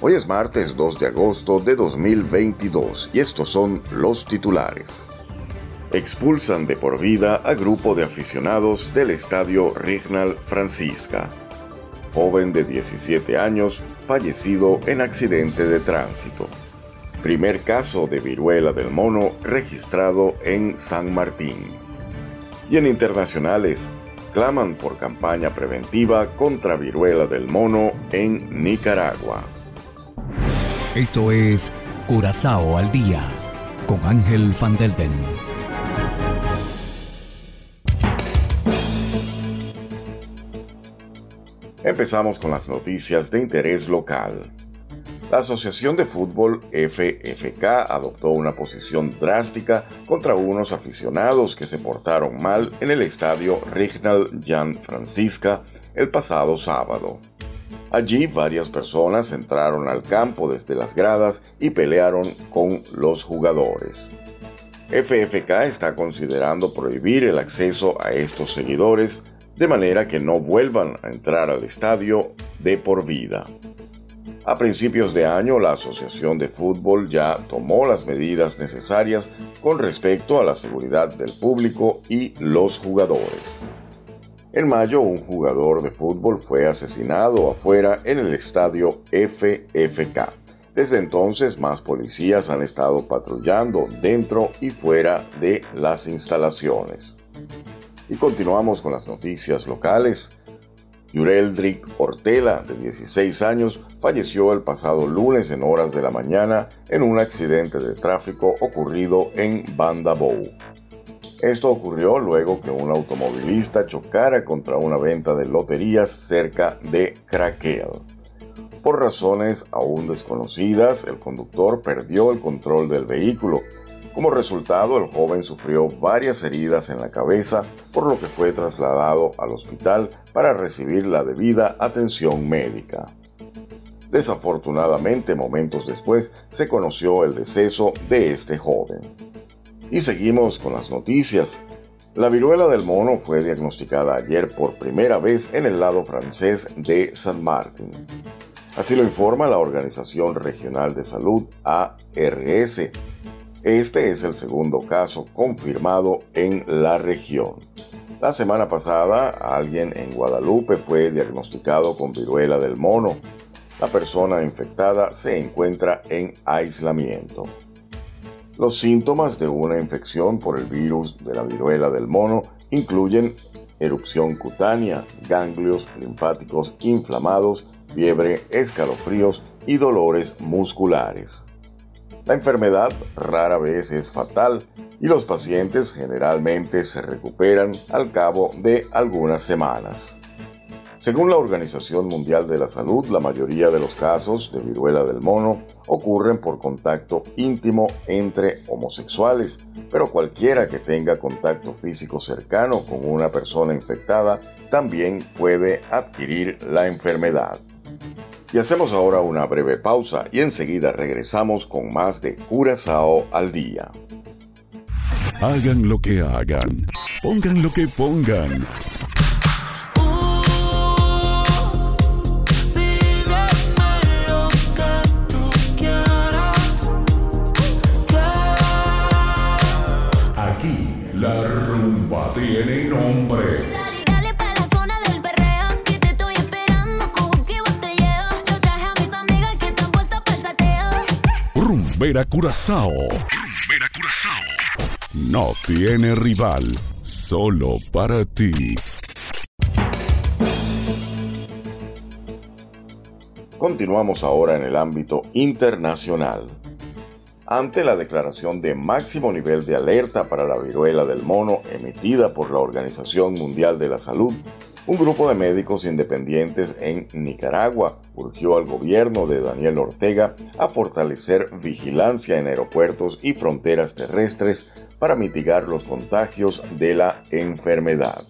Hoy es martes 2 de agosto de 2022 y estos son los titulares. Expulsan de por vida a grupo de aficionados del estadio Rignal Francisca. Joven de 17 años fallecido en accidente de tránsito. Primer caso de viruela del mono registrado en San Martín. Y en internacionales, claman por campaña preventiva contra viruela del mono en Nicaragua. Esto es Curazao al día con Ángel Van Delden. Empezamos con las noticias de interés local. La Asociación de Fútbol FFK adoptó una posición drástica contra unos aficionados que se portaron mal en el estadio Rignal Jan Francisca el pasado sábado. Allí varias personas entraron al campo desde las gradas y pelearon con los jugadores. FFK está considerando prohibir el acceso a estos seguidores de manera que no vuelvan a entrar al estadio de por vida. A principios de año, la Asociación de Fútbol ya tomó las medidas necesarias con respecto a la seguridad del público y los jugadores. En mayo, un jugador de fútbol fue asesinado afuera en el estadio FFK. Desde entonces, más policías han estado patrullando dentro y fuera de las instalaciones. Y continuamos con las noticias locales. Yureldrick Ortela, de 16 años, falleció el pasado lunes en horas de la mañana en un accidente de tráfico ocurrido en Bandabou. Esto ocurrió luego que un automovilista chocara contra una venta de loterías cerca de Craquel. Por razones aún desconocidas, el conductor perdió el control del vehículo. Como resultado, el joven sufrió varias heridas en la cabeza, por lo que fue trasladado al hospital para recibir la debida atención médica. Desafortunadamente, momentos después, se conoció el deceso de este joven. Y seguimos con las noticias. La viruela del mono fue diagnosticada ayer por primera vez en el lado francés de San Martín. Así lo informa la Organización Regional de Salud ARS. Este es el segundo caso confirmado en la región. La semana pasada, alguien en Guadalupe fue diagnosticado con viruela del mono. La persona infectada se encuentra en aislamiento. Los síntomas de una infección por el virus de la viruela del mono incluyen erupción cutánea, ganglios linfáticos inflamados, fiebre, escalofríos y dolores musculares. La enfermedad rara vez es fatal y los pacientes generalmente se recuperan al cabo de algunas semanas. Según la Organización Mundial de la Salud, la mayoría de los casos de viruela del mono ocurren por contacto íntimo entre homosexuales, pero cualquiera que tenga contacto físico cercano con una persona infectada también puede adquirir la enfermedad. Y hacemos ahora una breve pausa y enseguida regresamos con más de Curazao al día. Hagan lo que hagan, pongan lo que pongan. Tiene nombre. Dale pa' la zona del perreo, que te estoy esperando, con que vos te llevo. Yo traje a mis amigas que están puestas para el saqueo. Rumbera Curazao. Rumbera Curazao. No tiene rival, solo para ti. Continuamos ahora en el ámbito internacional. Ante la declaración de máximo nivel de alerta para la viruela del mono emitida por la Organización Mundial de la Salud, Un grupo de médicos independientes en Nicaragua urgió al gobierno de Daniel Ortega a fortalecer vigilancia en aeropuertos y fronteras terrestres para mitigar los contagios de la enfermedad.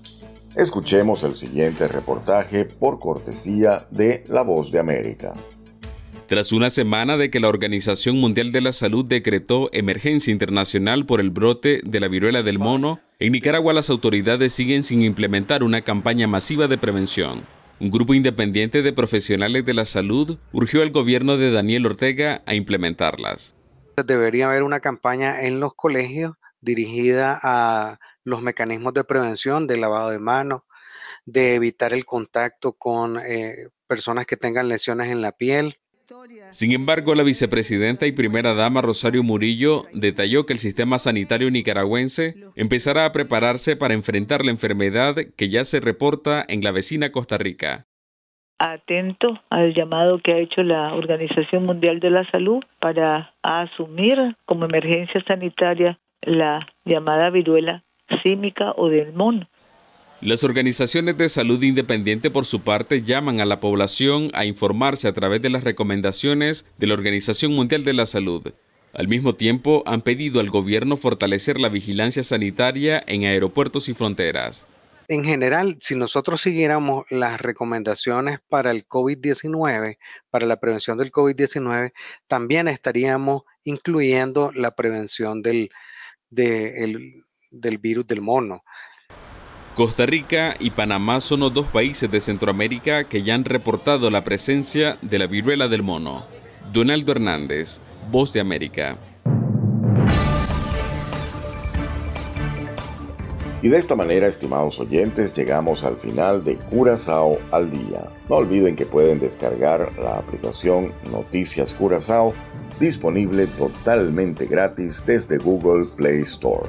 Escuchemos el siguiente reportaje por cortesía de La Voz de América. Tras una semana de que la Organización Mundial de la Salud decretó emergencia internacional por el brote de la viruela del mono, en Nicaragua las autoridades siguen sin implementar una campaña masiva de prevención. Un grupo independiente de profesionales de la salud urgió al gobierno de Daniel Ortega a implementarlas. Debería haber una campaña en los colegios dirigida a los mecanismos de prevención de lavado de manos, de evitar el contacto con eh, personas que tengan lesiones en la piel, sin embargo, la vicepresidenta y primera dama Rosario Murillo detalló que el sistema sanitario nicaragüense empezará a prepararse para enfrentar la enfermedad que ya se reporta en la vecina Costa Rica. Atento al llamado que ha hecho la Organización Mundial de la Salud para asumir como emergencia sanitaria la llamada viruela símica o del mono las organizaciones de salud independiente por su parte llaman a la población a informarse a través de las recomendaciones de la Organización Mundial de la Salud. Al mismo tiempo, han pedido al gobierno fortalecer la vigilancia sanitaria en aeropuertos y fronteras. En general, si nosotros siguiéramos las recomendaciones para el COVID-19, para la prevención del COVID-19, también estaríamos incluyendo la prevención del, del virus del mono. Costa Rica y Panamá son los dos países de Centroamérica que ya han reportado la presencia de la viruela del mono. Donaldo Hernández, Voz de América. Y de esta manera, estimados oyentes, llegamos al final de Curazao al día. No olviden que pueden descargar la aplicación Noticias Curazao, disponible totalmente gratis desde Google Play Store.